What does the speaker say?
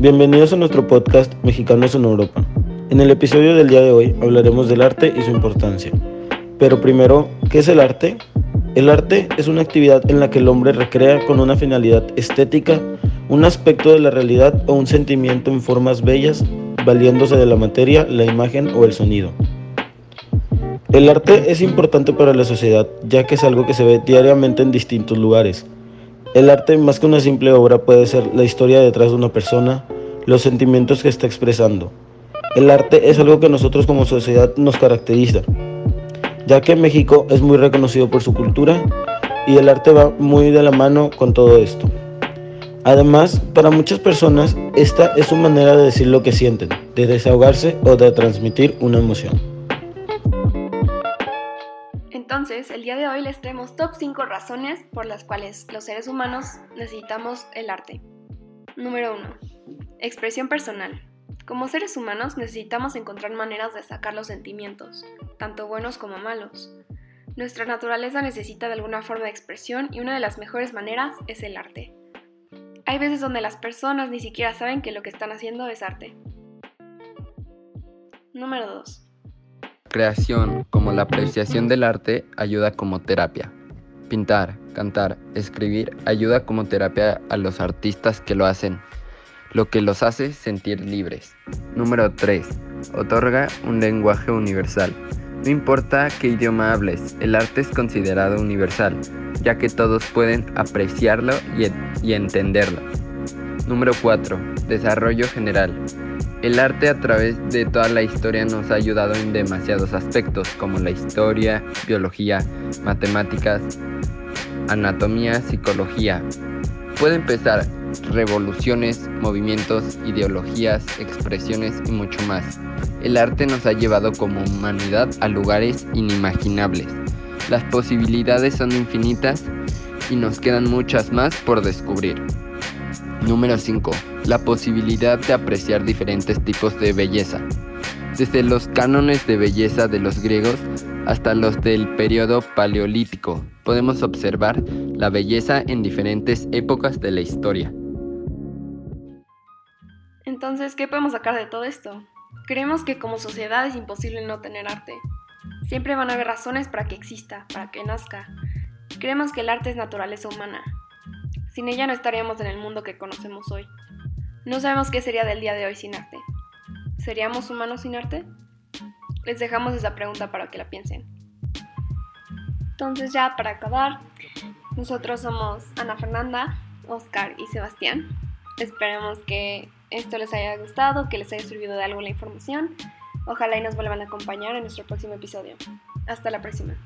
Bienvenidos a nuestro podcast Mexicanos en Europa. En el episodio del día de hoy hablaremos del arte y su importancia. Pero primero, ¿qué es el arte? El arte es una actividad en la que el hombre recrea con una finalidad estética un aspecto de la realidad o un sentimiento en formas bellas, valiéndose de la materia, la imagen o el sonido. El arte es importante para la sociedad, ya que es algo que se ve diariamente en distintos lugares. El arte, más que una simple obra, puede ser la historia detrás de una persona, los sentimientos que está expresando. El arte es algo que nosotros como sociedad nos caracteriza, ya que México es muy reconocido por su cultura y el arte va muy de la mano con todo esto. Además, para muchas personas, esta es su manera de decir lo que sienten, de desahogarse o de transmitir una emoción. Entonces, el día de hoy les traemos top 5 razones por las cuales los seres humanos necesitamos el arte. Número 1. Expresión personal. Como seres humanos necesitamos encontrar maneras de sacar los sentimientos, tanto buenos como malos. Nuestra naturaleza necesita de alguna forma de expresión y una de las mejores maneras es el arte. Hay veces donde las personas ni siquiera saben que lo que están haciendo es arte. Número 2 creación como la apreciación del arte ayuda como terapia. Pintar, cantar, escribir ayuda como terapia a los artistas que lo hacen, lo que los hace sentir libres. Número 3. Otorga un lenguaje universal. No importa qué idioma hables, el arte es considerado universal, ya que todos pueden apreciarlo y, y entenderlo. Número 4. Desarrollo general. El arte a través de toda la historia nos ha ayudado en demasiados aspectos como la historia, biología, matemáticas, anatomía, psicología. Puede empezar revoluciones, movimientos, ideologías, expresiones y mucho más. El arte nos ha llevado como humanidad a lugares inimaginables. Las posibilidades son infinitas y nos quedan muchas más por descubrir. Número 5. La posibilidad de apreciar diferentes tipos de belleza. Desde los cánones de belleza de los griegos hasta los del periodo paleolítico, podemos observar la belleza en diferentes épocas de la historia. Entonces, ¿qué podemos sacar de todo esto? Creemos que como sociedad es imposible no tener arte. Siempre van a haber razones para que exista, para que nazca. Creemos que el arte es naturaleza humana, sin ella no estaríamos en el mundo que conocemos hoy. No sabemos qué sería del día de hoy sin arte. ¿Seríamos humanos sin arte? Les dejamos esa pregunta para que la piensen. Entonces ya para acabar, nosotros somos Ana Fernanda, Oscar y Sebastián. Esperemos que esto les haya gustado, que les haya servido de algo la información. Ojalá y nos vuelvan a acompañar en nuestro próximo episodio. Hasta la próxima.